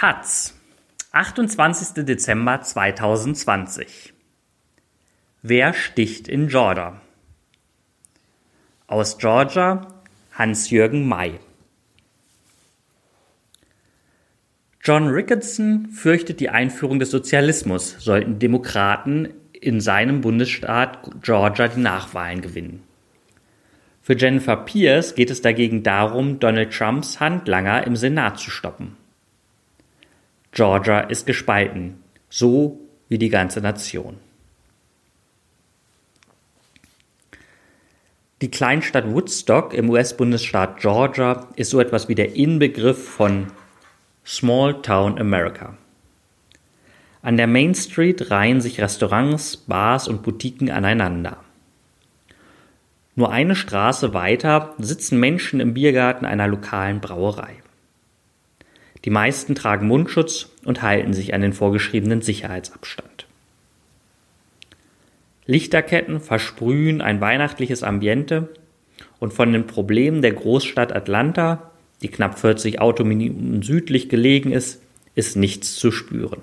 Taz, 28. Dezember 2020. Wer sticht in Georgia? Aus Georgia Hans-Jürgen May. John Ricketson fürchtet die Einführung des Sozialismus, sollten Demokraten in seinem Bundesstaat Georgia die Nachwahlen gewinnen. Für Jennifer Pierce geht es dagegen darum, Donald Trumps Handlanger im Senat zu stoppen. Georgia ist gespalten, so wie die ganze Nation. Die Kleinstadt Woodstock im US-Bundesstaat Georgia ist so etwas wie der Inbegriff von Small Town America. An der Main Street reihen sich Restaurants, Bars und Boutiquen aneinander. Nur eine Straße weiter sitzen Menschen im Biergarten einer lokalen Brauerei. Die meisten tragen Mundschutz und halten sich an den vorgeschriebenen Sicherheitsabstand. Lichterketten versprühen ein weihnachtliches Ambiente und von den Problemen der Großstadt Atlanta, die knapp 40 Autominuten südlich gelegen ist, ist nichts zu spüren.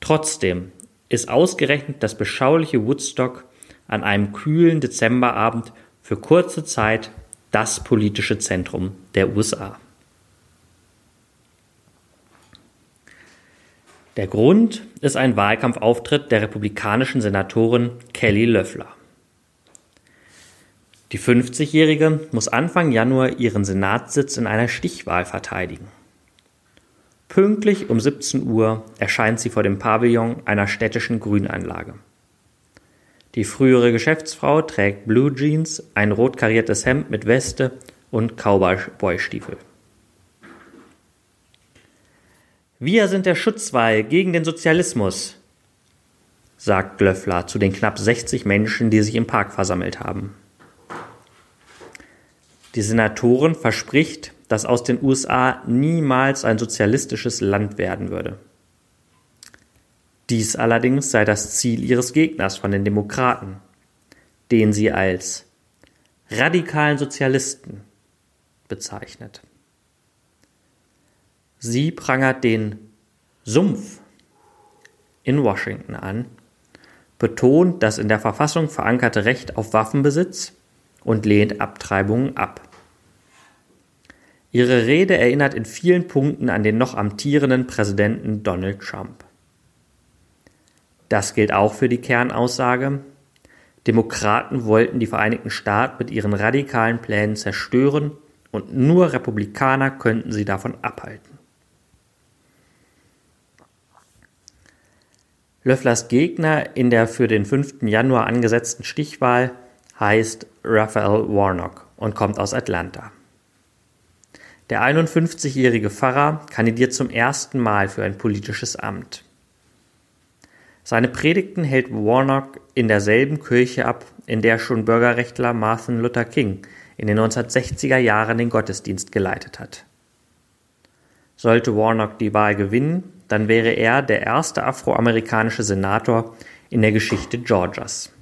Trotzdem ist ausgerechnet das beschauliche Woodstock an einem kühlen Dezemberabend für kurze Zeit das politische Zentrum der USA. Der Grund ist ein Wahlkampfauftritt der republikanischen Senatorin Kelly Loeffler. Die 50-Jährige muss Anfang Januar ihren Senatssitz in einer Stichwahl verteidigen. Pünktlich um 17 Uhr erscheint sie vor dem Pavillon einer städtischen Grünanlage. Die frühere Geschäftsfrau trägt Blue Jeans, ein rot kariertes Hemd mit Weste und Cowboy-Stiefel. Wir sind der Schutzwall gegen den Sozialismus, sagt Glöffler zu den knapp 60 Menschen, die sich im Park versammelt haben. Die Senatorin verspricht, dass aus den USA niemals ein sozialistisches Land werden würde. Dies allerdings sei das Ziel ihres Gegners von den Demokraten, den sie als radikalen Sozialisten bezeichnet. Sie prangert den Sumpf in Washington an, betont das in der Verfassung verankerte Recht auf Waffenbesitz und lehnt Abtreibungen ab. Ihre Rede erinnert in vielen Punkten an den noch amtierenden Präsidenten Donald Trump. Das gilt auch für die Kernaussage, Demokraten wollten die Vereinigten Staaten mit ihren radikalen Plänen zerstören und nur Republikaner könnten sie davon abhalten. Löfflers Gegner in der für den 5. Januar angesetzten Stichwahl heißt Raphael Warnock und kommt aus Atlanta. Der 51-jährige Pfarrer kandidiert zum ersten Mal für ein politisches Amt. Seine Predigten hält Warnock in derselben Kirche ab, in der schon Bürgerrechtler Martin Luther King in den 1960er Jahren den Gottesdienst geleitet hat. Sollte Warnock die Wahl gewinnen, dann wäre er der erste afroamerikanische Senator in der Geschichte Georgias.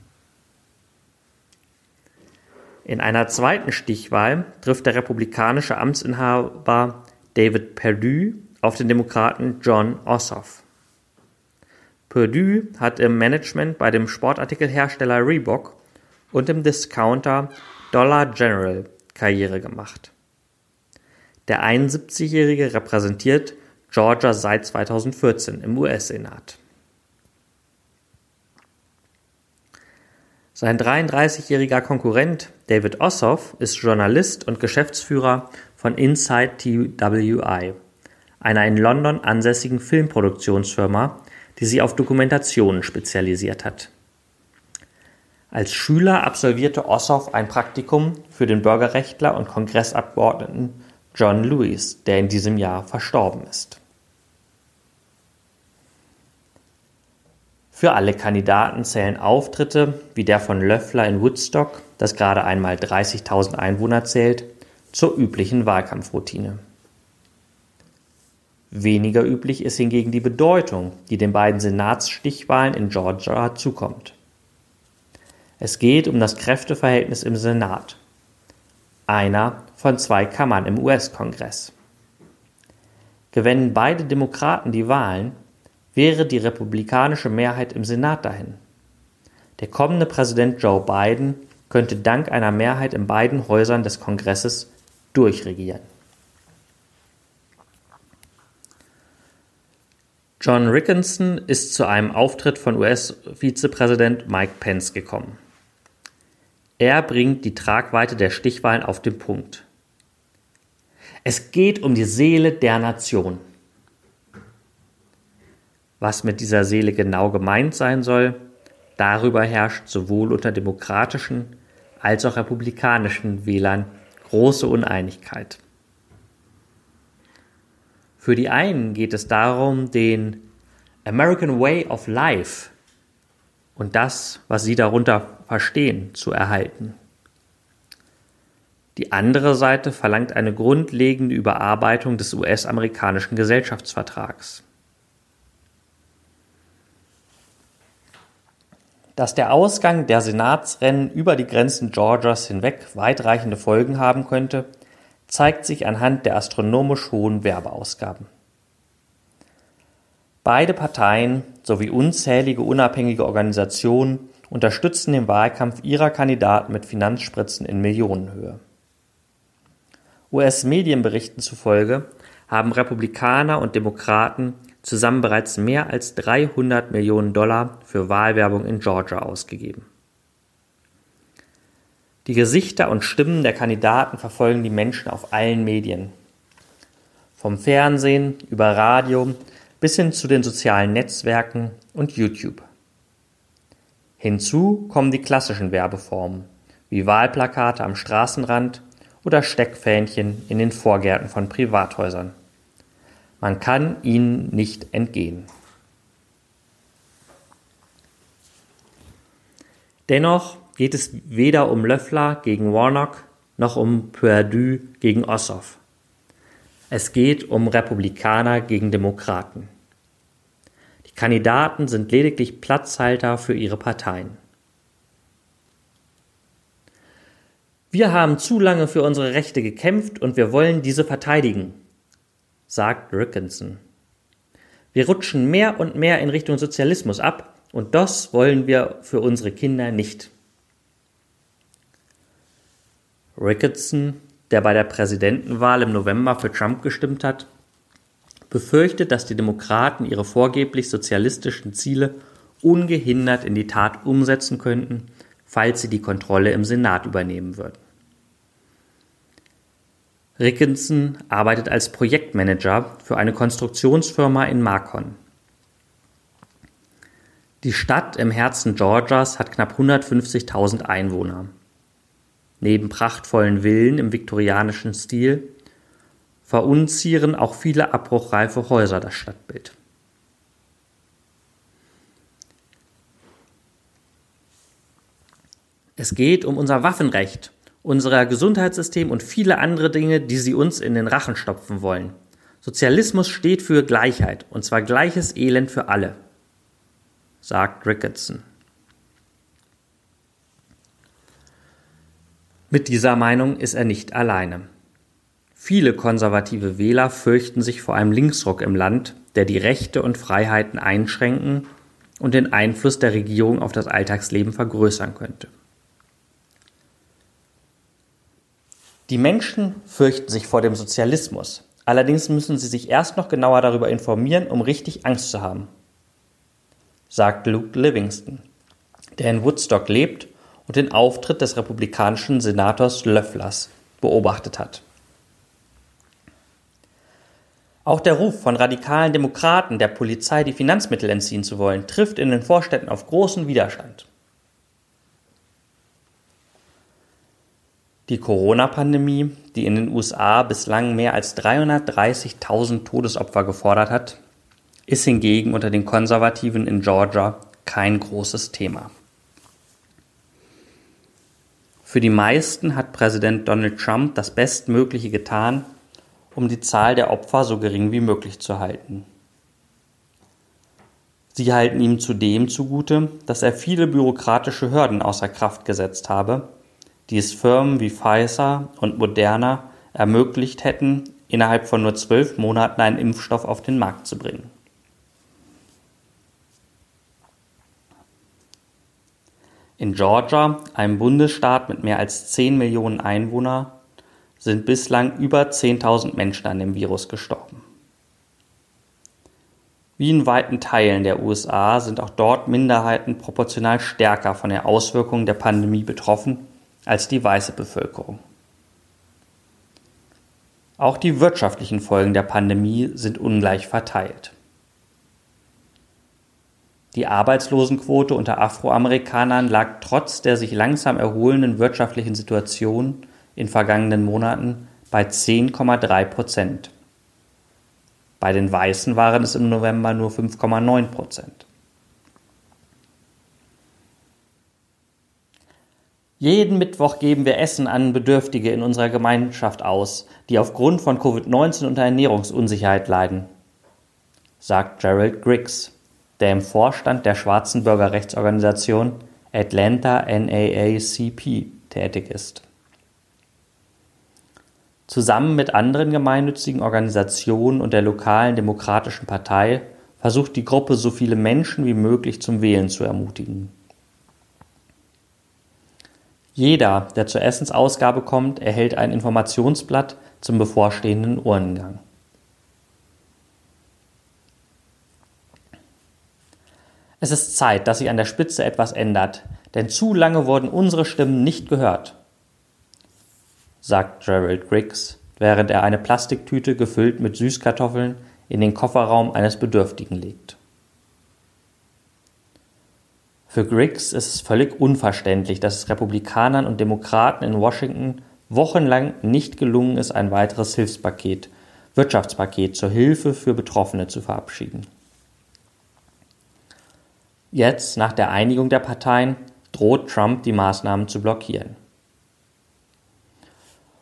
In einer zweiten Stichwahl trifft der republikanische Amtsinhaber David Perdue auf den Demokraten John Ossoff. Perdue hat im Management bei dem Sportartikelhersteller Reebok und im Discounter Dollar General Karriere gemacht. Der 71-Jährige repräsentiert Georgia seit 2014 im US-Senat. Sein 33-jähriger Konkurrent David Ossoff ist Journalist und Geschäftsführer von Inside TWI, einer in London ansässigen Filmproduktionsfirma, die sich auf Dokumentationen spezialisiert hat. Als Schüler absolvierte Ossoff ein Praktikum für den Bürgerrechtler und Kongressabgeordneten John Lewis, der in diesem Jahr verstorben ist. Für alle Kandidaten zählen Auftritte wie der von Löffler in Woodstock, das gerade einmal 30.000 Einwohner zählt, zur üblichen Wahlkampfroutine. Weniger üblich ist hingegen die Bedeutung, die den beiden Senatsstichwahlen in Georgia zukommt. Es geht um das Kräfteverhältnis im Senat, einer von zwei Kammern im US-Kongress. Gewännen beide Demokraten die Wahlen, wäre die republikanische Mehrheit im Senat dahin. Der kommende Präsident Joe Biden könnte dank einer Mehrheit in beiden Häusern des Kongresses durchregieren. John Rickinson ist zu einem Auftritt von US-Vizepräsident Mike Pence gekommen. Er bringt die Tragweite der Stichwahlen auf den Punkt. Es geht um die Seele der Nation. Was mit dieser Seele genau gemeint sein soll, darüber herrscht sowohl unter demokratischen als auch republikanischen Wählern große Uneinigkeit. Für die einen geht es darum, den American Way of Life und das, was sie darunter verstehen, zu erhalten. Die andere Seite verlangt eine grundlegende Überarbeitung des US-amerikanischen Gesellschaftsvertrags. Dass der Ausgang der Senatsrennen über die Grenzen Georgias hinweg weitreichende Folgen haben könnte, zeigt sich anhand der astronomisch hohen Werbeausgaben. Beide Parteien sowie unzählige unabhängige Organisationen unterstützen den Wahlkampf ihrer Kandidaten mit Finanzspritzen in Millionenhöhe. US-Medienberichten zufolge haben Republikaner und Demokraten zusammen bereits mehr als 300 Millionen Dollar für Wahlwerbung in Georgia ausgegeben. Die Gesichter und Stimmen der Kandidaten verfolgen die Menschen auf allen Medien. Vom Fernsehen über Radio bis hin zu den sozialen Netzwerken und YouTube. Hinzu kommen die klassischen Werbeformen, wie Wahlplakate am Straßenrand oder Steckfähnchen in den Vorgärten von Privathäusern. Man kann ihnen nicht entgehen. Dennoch geht es weder um Löffler gegen Warnock noch um Perdue gegen Ossoff. Es geht um Republikaner gegen Demokraten. Die Kandidaten sind lediglich Platzhalter für ihre Parteien. Wir haben zu lange für unsere Rechte gekämpft und wir wollen diese verteidigen, sagt Rickinson. Wir rutschen mehr und mehr in Richtung Sozialismus ab und das wollen wir für unsere Kinder nicht. Ricketson, der bei der Präsidentenwahl im November für Trump gestimmt hat, befürchtet, dass die Demokraten ihre vorgeblich sozialistischen Ziele ungehindert in die Tat umsetzen könnten, falls sie die Kontrolle im Senat übernehmen würden. Rickinson arbeitet als Projektmanager für eine Konstruktionsfirma in Macon. Die Stadt im Herzen Georgias hat knapp 150.000 Einwohner. Neben prachtvollen Villen im viktorianischen Stil verunzieren auch viele abbruchreife Häuser das Stadtbild. Es geht um unser Waffenrecht, unser Gesundheitssystem und viele andere Dinge, die sie uns in den Rachen stopfen wollen. Sozialismus steht für Gleichheit, und zwar gleiches Elend für alle, sagt Ricketson. Mit dieser Meinung ist er nicht alleine. Viele konservative Wähler fürchten sich vor einem Linksruck im Land, der die Rechte und Freiheiten einschränken und den Einfluss der Regierung auf das Alltagsleben vergrößern könnte. Die Menschen fürchten sich vor dem Sozialismus. Allerdings müssen sie sich erst noch genauer darüber informieren, um richtig Angst zu haben, sagt Luke Livingston, der in Woodstock lebt und den Auftritt des republikanischen Senators Löfflers beobachtet hat. Auch der Ruf von radikalen Demokraten, der Polizei die Finanzmittel entziehen zu wollen, trifft in den Vorstädten auf großen Widerstand. Die Corona-Pandemie, die in den USA bislang mehr als 330.000 Todesopfer gefordert hat, ist hingegen unter den Konservativen in Georgia kein großes Thema. Für die meisten hat Präsident Donald Trump das Bestmögliche getan, um die Zahl der Opfer so gering wie möglich zu halten. Sie halten ihm zudem zugute, dass er viele bürokratische Hürden außer Kraft gesetzt habe, die es Firmen wie Pfizer und Moderna ermöglicht hätten, innerhalb von nur zwölf Monaten einen Impfstoff auf den Markt zu bringen. In Georgia, einem Bundesstaat mit mehr als 10 Millionen Einwohnern, sind bislang über 10.000 Menschen an dem Virus gestorben. Wie in weiten Teilen der USA sind auch dort Minderheiten proportional stärker von den Auswirkungen der Pandemie betroffen als die weiße Bevölkerung. Auch die wirtschaftlichen Folgen der Pandemie sind ungleich verteilt. Die Arbeitslosenquote unter Afroamerikanern lag trotz der sich langsam erholenden wirtschaftlichen Situation in vergangenen Monaten bei 10,3 Prozent. Bei den Weißen waren es im November nur 5,9 Prozent. Jeden Mittwoch geben wir Essen an Bedürftige in unserer Gemeinschaft aus, die aufgrund von Covid-19 unter Ernährungsunsicherheit leiden, sagt Gerald Griggs der im Vorstand der schwarzen Bürgerrechtsorganisation Atlanta NAACP tätig ist. Zusammen mit anderen gemeinnützigen Organisationen und der lokalen Demokratischen Partei versucht die Gruppe, so viele Menschen wie möglich zum Wählen zu ermutigen. Jeder, der zur Essensausgabe kommt, erhält ein Informationsblatt zum bevorstehenden Urnengang. Es ist Zeit, dass sich an der Spitze etwas ändert, denn zu lange wurden unsere Stimmen nicht gehört, sagt Gerald Griggs, während er eine Plastiktüte gefüllt mit Süßkartoffeln in den Kofferraum eines Bedürftigen legt. Für Griggs ist es völlig unverständlich, dass es Republikanern und Demokraten in Washington wochenlang nicht gelungen ist, ein weiteres Hilfspaket, Wirtschaftspaket zur Hilfe für Betroffene zu verabschieden. Jetzt, nach der Einigung der Parteien, droht Trump die Maßnahmen zu blockieren.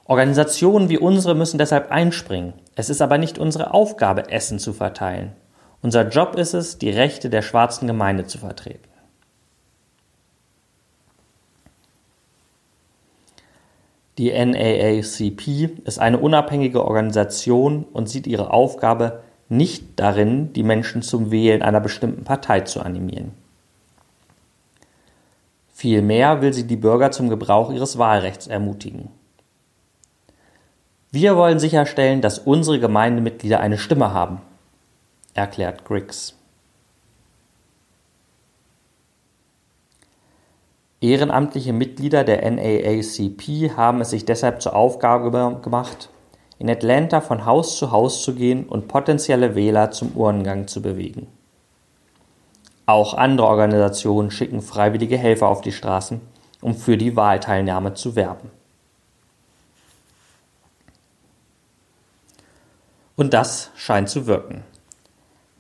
Organisationen wie unsere müssen deshalb einspringen. Es ist aber nicht unsere Aufgabe, Essen zu verteilen. Unser Job ist es, die Rechte der schwarzen Gemeinde zu vertreten. Die NAACP ist eine unabhängige Organisation und sieht ihre Aufgabe nicht darin, die Menschen zum Wählen einer bestimmten Partei zu animieren. Vielmehr will sie die Bürger zum Gebrauch ihres Wahlrechts ermutigen. Wir wollen sicherstellen, dass unsere Gemeindemitglieder eine Stimme haben, erklärt Griggs. Ehrenamtliche Mitglieder der NAACP haben es sich deshalb zur Aufgabe gemacht, in Atlanta von Haus zu Haus zu gehen und potenzielle Wähler zum Urnengang zu bewegen. Auch andere Organisationen schicken freiwillige Helfer auf die Straßen, um für die Wahlteilnahme zu werben. Und das scheint zu wirken.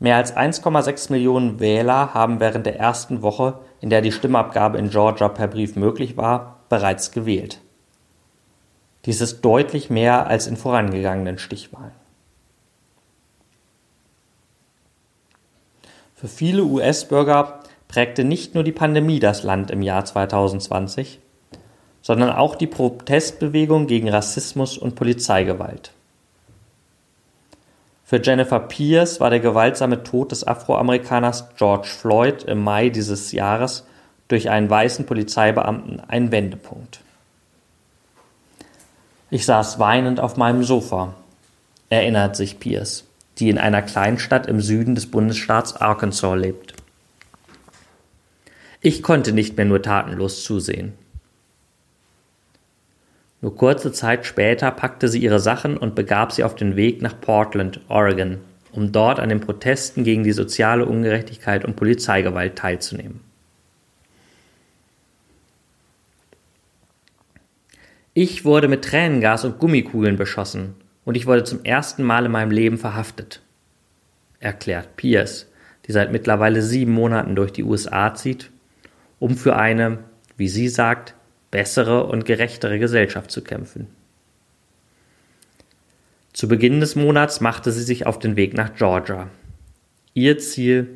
Mehr als 1,6 Millionen Wähler haben während der ersten Woche, in der die Stimmabgabe in Georgia per Brief möglich war, bereits gewählt. Dies ist deutlich mehr als in vorangegangenen Stichwahlen. Für viele US-Bürger prägte nicht nur die Pandemie das Land im Jahr 2020, sondern auch die Protestbewegung gegen Rassismus und Polizeigewalt. Für Jennifer Pierce war der gewaltsame Tod des Afroamerikaners George Floyd im Mai dieses Jahres durch einen weißen Polizeibeamten ein Wendepunkt. Ich saß weinend auf meinem Sofa, erinnert sich Pierce, die in einer Kleinstadt im Süden des Bundesstaats Arkansas lebt. Ich konnte nicht mehr nur tatenlos zusehen. Nur kurze Zeit später packte sie ihre Sachen und begab sie auf den Weg nach Portland, Oregon, um dort an den Protesten gegen die soziale Ungerechtigkeit und Polizeigewalt teilzunehmen. Ich wurde mit Tränengas und Gummikugeln beschossen und ich wurde zum ersten Mal in meinem Leben verhaftet, erklärt Pierce, die seit mittlerweile sieben Monaten durch die USA zieht, um für eine, wie sie sagt, bessere und gerechtere Gesellschaft zu kämpfen. Zu Beginn des Monats machte sie sich auf den Weg nach Georgia. Ihr Ziel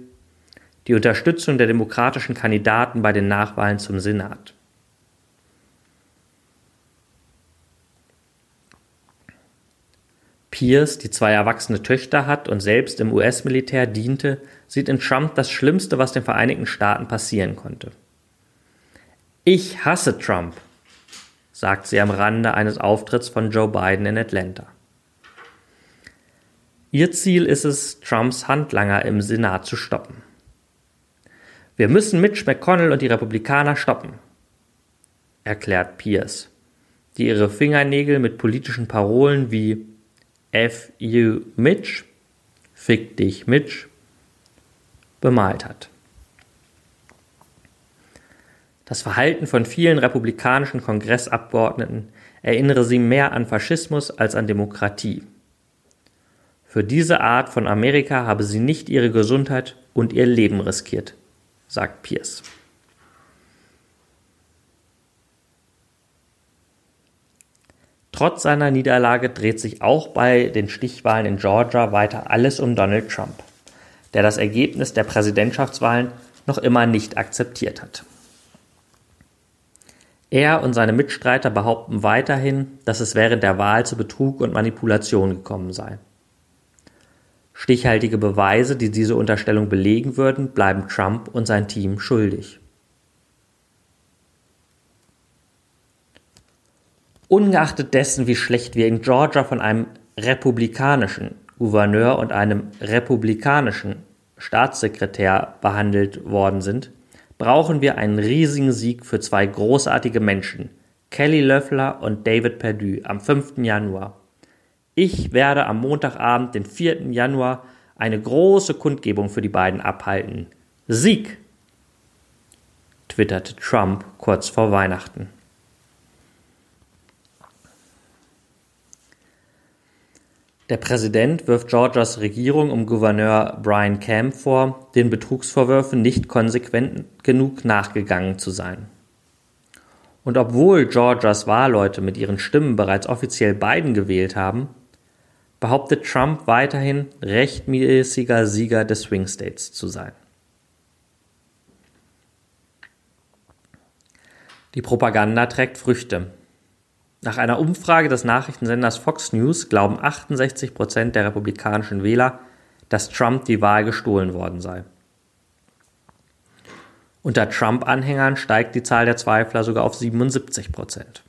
die Unterstützung der demokratischen Kandidaten bei den Nachwahlen zum Senat. Pierce, die zwei erwachsene Töchter hat und selbst im US-Militär diente, sieht in Trump das Schlimmste, was den Vereinigten Staaten passieren konnte. Ich hasse Trump, sagt sie am Rande eines Auftritts von Joe Biden in Atlanta. Ihr Ziel ist es, Trumps Handlanger im Senat zu stoppen. Wir müssen Mitch McConnell und die Republikaner stoppen, erklärt Pierce, die ihre Fingernägel mit politischen Parolen wie F you Mitch, Fick dich Mitch, bemalt hat. Das Verhalten von vielen republikanischen Kongressabgeordneten erinnere sie mehr an Faschismus als an Demokratie. Für diese Art von Amerika habe sie nicht ihre Gesundheit und ihr Leben riskiert, sagt Pierce. Trotz seiner Niederlage dreht sich auch bei den Stichwahlen in Georgia weiter alles um Donald Trump, der das Ergebnis der Präsidentschaftswahlen noch immer nicht akzeptiert hat. Er und seine Mitstreiter behaupten weiterhin, dass es während der Wahl zu Betrug und Manipulation gekommen sei. Stichhaltige Beweise, die diese Unterstellung belegen würden, bleiben Trump und sein Team schuldig. Ungeachtet dessen, wie schlecht wir in Georgia von einem republikanischen Gouverneur und einem republikanischen Staatssekretär behandelt worden sind, brauchen wir einen riesigen Sieg für zwei großartige Menschen, Kelly Löffler und David Perdue, am 5. Januar. Ich werde am Montagabend, den 4. Januar, eine große Kundgebung für die beiden abhalten. Sieg! twitterte Trump kurz vor Weihnachten. Der Präsident wirft Georgias Regierung um Gouverneur Brian Kemp vor, den Betrugsvorwürfen nicht konsequent genug nachgegangen zu sein. Und obwohl Georgias Wahlleute mit ihren Stimmen bereits offiziell Biden gewählt haben, behauptet Trump weiterhin, rechtmäßiger Sieger des Swing States zu sein. Die Propaganda trägt Früchte. Nach einer Umfrage des Nachrichtensenders Fox News glauben 68 Prozent der republikanischen Wähler, dass Trump die Wahl gestohlen worden sei. Unter Trump-Anhängern steigt die Zahl der Zweifler sogar auf 77 Prozent.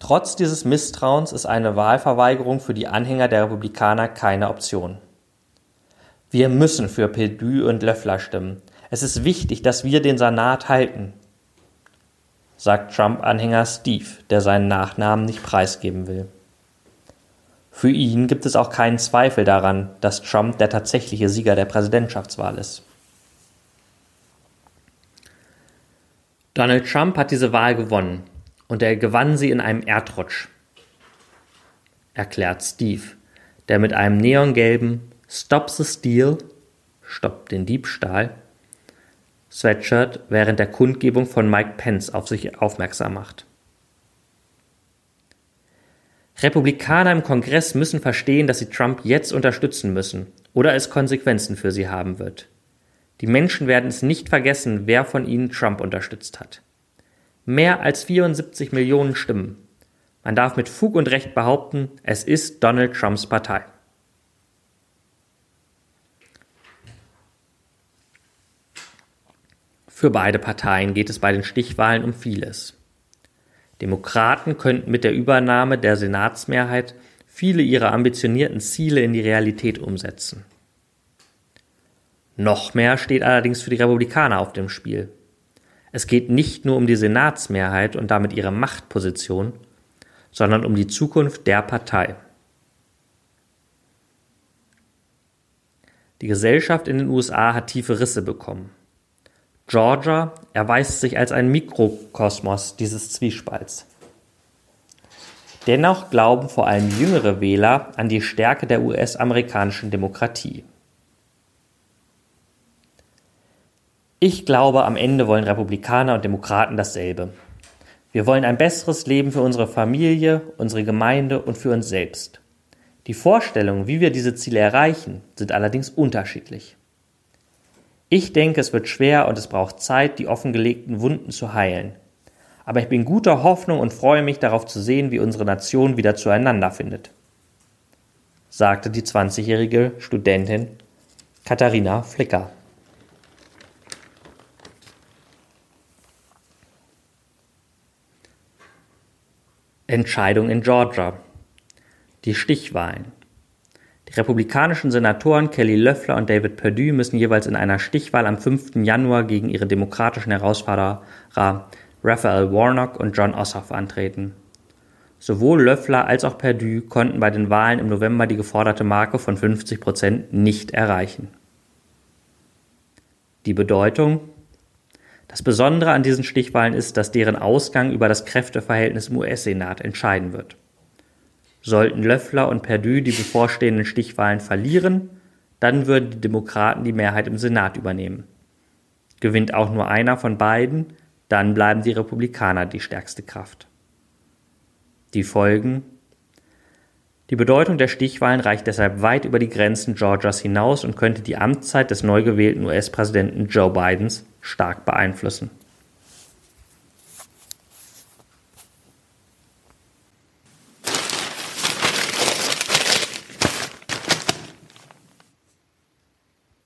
Trotz dieses Misstrauens ist eine Wahlverweigerung für die Anhänger der Republikaner keine Option. Wir müssen für Perdue und Löffler stimmen. Es ist wichtig, dass wir den Senat halten, sagt Trump-Anhänger Steve, der seinen Nachnamen nicht preisgeben will. Für ihn gibt es auch keinen Zweifel daran, dass Trump der tatsächliche Sieger der Präsidentschaftswahl ist. Donald Trump hat diese Wahl gewonnen und er gewann sie in einem Erdrutsch, erklärt Steve, der mit einem neongelben Stop the Steal, Stopp den Diebstahl, Sweatshirt während der Kundgebung von Mike Pence auf sich aufmerksam macht. Republikaner im Kongress müssen verstehen, dass sie Trump jetzt unterstützen müssen oder es Konsequenzen für sie haben wird. Die Menschen werden es nicht vergessen, wer von ihnen Trump unterstützt hat. Mehr als 74 Millionen Stimmen. Man darf mit Fug und Recht behaupten, es ist Donald Trumps Partei. Für beide Parteien geht es bei den Stichwahlen um vieles. Demokraten könnten mit der Übernahme der Senatsmehrheit viele ihrer ambitionierten Ziele in die Realität umsetzen. Noch mehr steht allerdings für die Republikaner auf dem Spiel. Es geht nicht nur um die Senatsmehrheit und damit ihre Machtposition, sondern um die Zukunft der Partei. Die Gesellschaft in den USA hat tiefe Risse bekommen. Georgia erweist sich als ein Mikrokosmos dieses Zwiespalts. Dennoch glauben vor allem jüngere Wähler an die Stärke der US-amerikanischen Demokratie. Ich glaube, am Ende wollen Republikaner und Demokraten dasselbe. Wir wollen ein besseres Leben für unsere Familie, unsere Gemeinde und für uns selbst. Die Vorstellungen, wie wir diese Ziele erreichen, sind allerdings unterschiedlich. Ich denke, es wird schwer und es braucht Zeit, die offengelegten Wunden zu heilen. Aber ich bin guter Hoffnung und freue mich darauf zu sehen, wie unsere Nation wieder zueinander findet, sagte die 20-jährige Studentin Katharina Flicker. Entscheidung in Georgia. Die Stichwahlen. Republikanischen Senatoren Kelly Loeffler und David Perdue müssen jeweils in einer Stichwahl am 5. Januar gegen ihre demokratischen Herausforderer Raphael Warnock und John Ossoff antreten. Sowohl Loeffler als auch Perdue konnten bei den Wahlen im November die geforderte Marke von 50 Prozent nicht erreichen. Die Bedeutung Das Besondere an diesen Stichwahlen ist, dass deren Ausgang über das Kräfteverhältnis im US-Senat entscheiden wird. Sollten Löffler und Perdue die bevorstehenden Stichwahlen verlieren, dann würden die Demokraten die Mehrheit im Senat übernehmen. Gewinnt auch nur einer von beiden, dann bleiben die Republikaner die stärkste Kraft. Die Folgen Die Bedeutung der Stichwahlen reicht deshalb weit über die Grenzen Georgias hinaus und könnte die Amtszeit des neu gewählten US-Präsidenten Joe Bidens stark beeinflussen